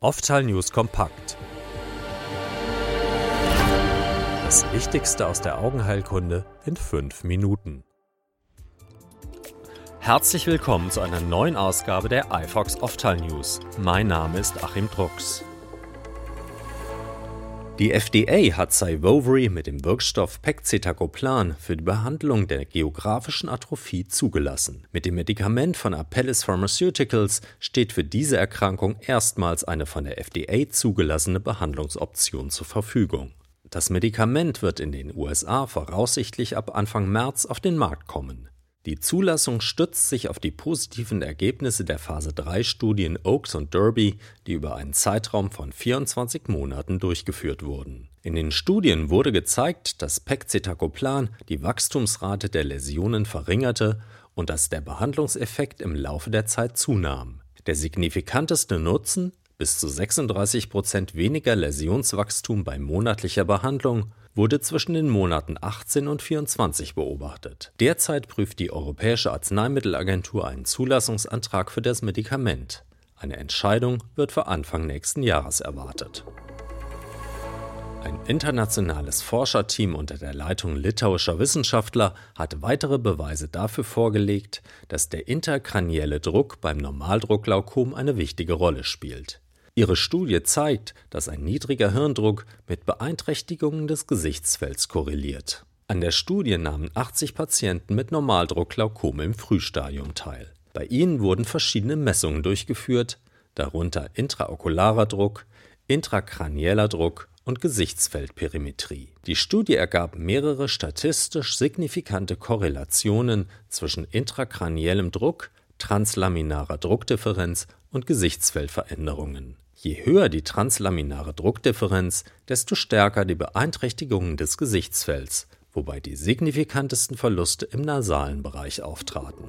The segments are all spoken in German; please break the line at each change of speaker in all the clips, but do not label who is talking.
Oftal News kompakt. Das Wichtigste aus der Augenheilkunde in fünf Minuten. Herzlich willkommen zu einer neuen Ausgabe der iFox Oftal News. Mein Name ist Achim Drucks. Die FDA hat Syvovry mit dem Wirkstoff Pegcetacoplan für die Behandlung der geografischen Atrophie zugelassen. Mit dem Medikament von Apellis Pharmaceuticals steht für diese Erkrankung erstmals eine von der FDA zugelassene Behandlungsoption zur Verfügung. Das Medikament wird in den USA voraussichtlich ab Anfang März auf den Markt kommen. Die Zulassung stützt sich auf die positiven Ergebnisse der Phase 3 Studien Oaks und Derby, die über einen Zeitraum von 24 Monaten durchgeführt wurden. In den Studien wurde gezeigt, dass Pegcetacoplan die Wachstumsrate der Läsionen verringerte und dass der Behandlungseffekt im Laufe der Zeit zunahm. Der signifikanteste Nutzen bis zu 36 Prozent weniger Läsionswachstum bei monatlicher Behandlung wurde zwischen den Monaten 18 und 24 beobachtet. Derzeit prüft die Europäische Arzneimittelagentur einen Zulassungsantrag für das Medikament. Eine Entscheidung wird für Anfang nächsten Jahres erwartet. Ein internationales Forscherteam unter der Leitung litauischer Wissenschaftler hat weitere Beweise dafür vorgelegt, dass der interkranielle Druck beim Normaldruckglaukom eine wichtige Rolle spielt. Ihre Studie zeigt, dass ein niedriger Hirndruck mit Beeinträchtigungen des Gesichtsfelds korreliert. An der Studie nahmen 80 Patienten mit Normaldruckglaukom im Frühstadium teil. Bei ihnen wurden verschiedene Messungen durchgeführt, darunter intraokularer Druck, intrakranieller Druck und Gesichtsfeldperimetrie. Die Studie ergab mehrere statistisch signifikante Korrelationen zwischen intrakraniellem Druck, translaminarer Druckdifferenz und Gesichtsfeldveränderungen. Je höher die translaminare Druckdifferenz, desto stärker die Beeinträchtigungen des Gesichtsfelds, wobei die signifikantesten Verluste im nasalen Bereich auftraten.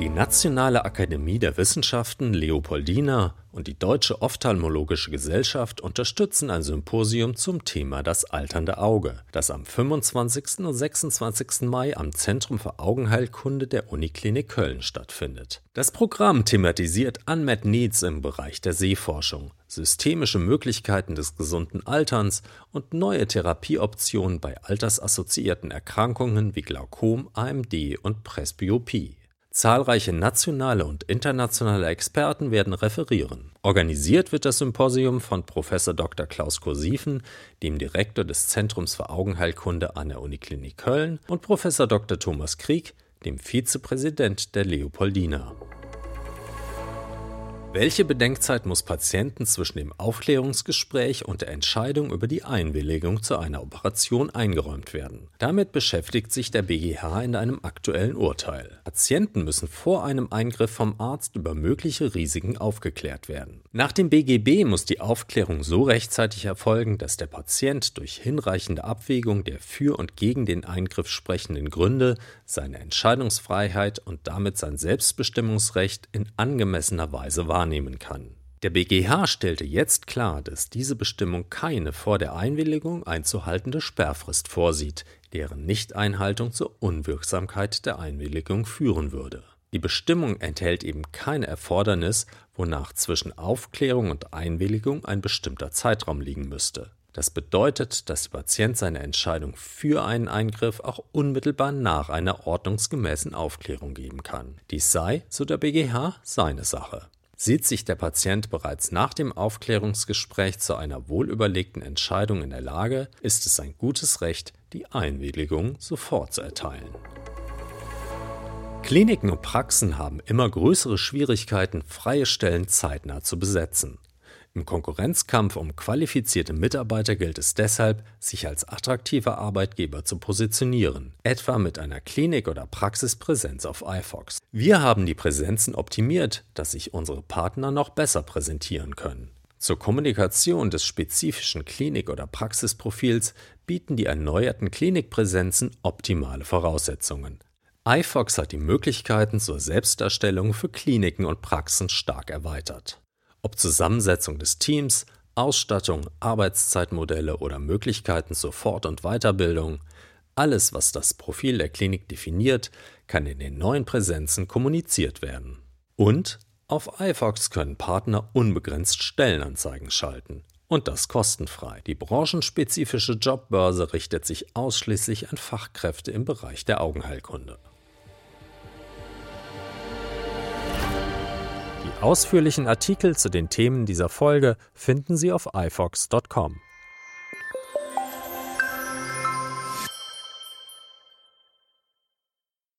Die Nationale Akademie der Wissenschaften Leopoldina und die Deutsche Ophthalmologische Gesellschaft unterstützen ein Symposium zum Thema das alternde Auge, das am 25. und 26. Mai am Zentrum für Augenheilkunde der Uniklinik Köln stattfindet. Das Programm thematisiert Unmet Needs im Bereich der Sehforschung, systemische Möglichkeiten des gesunden Alterns und neue Therapieoptionen bei altersassoziierten Erkrankungen wie Glaukom, AMD und Presbyopie. Zahlreiche nationale und internationale Experten werden referieren. Organisiert wird das Symposium von Prof. Dr. Klaus Kursiefen, dem Direktor des Zentrums für Augenheilkunde an der Uniklinik Köln, und Prof. Dr. Thomas Krieg, dem Vizepräsident der Leopoldina. Welche Bedenkzeit muss Patienten zwischen dem Aufklärungsgespräch und der Entscheidung über die Einwilligung zu einer Operation eingeräumt werden? Damit beschäftigt sich der BGH in einem aktuellen Urteil. Patienten müssen vor einem Eingriff vom Arzt über mögliche Risiken aufgeklärt werden. Nach dem BGB muss die Aufklärung so rechtzeitig erfolgen, dass der Patient durch hinreichende Abwägung der für und gegen den Eingriff sprechenden Gründe seine Entscheidungsfreiheit und damit sein Selbstbestimmungsrecht in angemessener Weise wahrnimmt wahrnehmen kann. Der BGH stellte jetzt klar, dass diese Bestimmung keine vor der Einwilligung einzuhaltende Sperrfrist vorsieht, deren Nichteinhaltung zur Unwirksamkeit der Einwilligung führen würde. Die Bestimmung enthält eben kein Erfordernis, wonach zwischen Aufklärung und Einwilligung ein bestimmter Zeitraum liegen müsste. Das bedeutet, dass der Patient seine Entscheidung für einen Eingriff auch unmittelbar nach einer ordnungsgemäßen Aufklärung geben kann. Dies sei, so der BGH, seine Sache. Sieht sich der Patient bereits nach dem Aufklärungsgespräch zu einer wohlüberlegten Entscheidung in der Lage, ist es sein gutes Recht, die Einwilligung sofort zu erteilen. Kliniken und Praxen haben immer größere Schwierigkeiten, freie Stellen zeitnah zu besetzen. Im Konkurrenzkampf um qualifizierte Mitarbeiter gilt es deshalb, sich als attraktiver Arbeitgeber zu positionieren, etwa mit einer Klinik- oder Praxispräsenz auf iFox. Wir haben die Präsenzen optimiert, dass sich unsere Partner noch besser präsentieren können. Zur Kommunikation des spezifischen Klinik- oder Praxisprofils bieten die erneuerten Klinikpräsenzen optimale Voraussetzungen. iFox hat die Möglichkeiten zur Selbstdarstellung für Kliniken und Praxen stark erweitert. Ob Zusammensetzung des Teams, Ausstattung, Arbeitszeitmodelle oder Möglichkeiten zur Fort- und Weiterbildung, alles, was das Profil der Klinik definiert, kann in den neuen Präsenzen kommuniziert werden. Und auf iFox können Partner unbegrenzt Stellenanzeigen schalten. Und das kostenfrei. Die branchenspezifische Jobbörse richtet sich ausschließlich an Fachkräfte im Bereich der Augenheilkunde. Ausführlichen Artikel zu den Themen dieser Folge finden Sie auf ifox.com.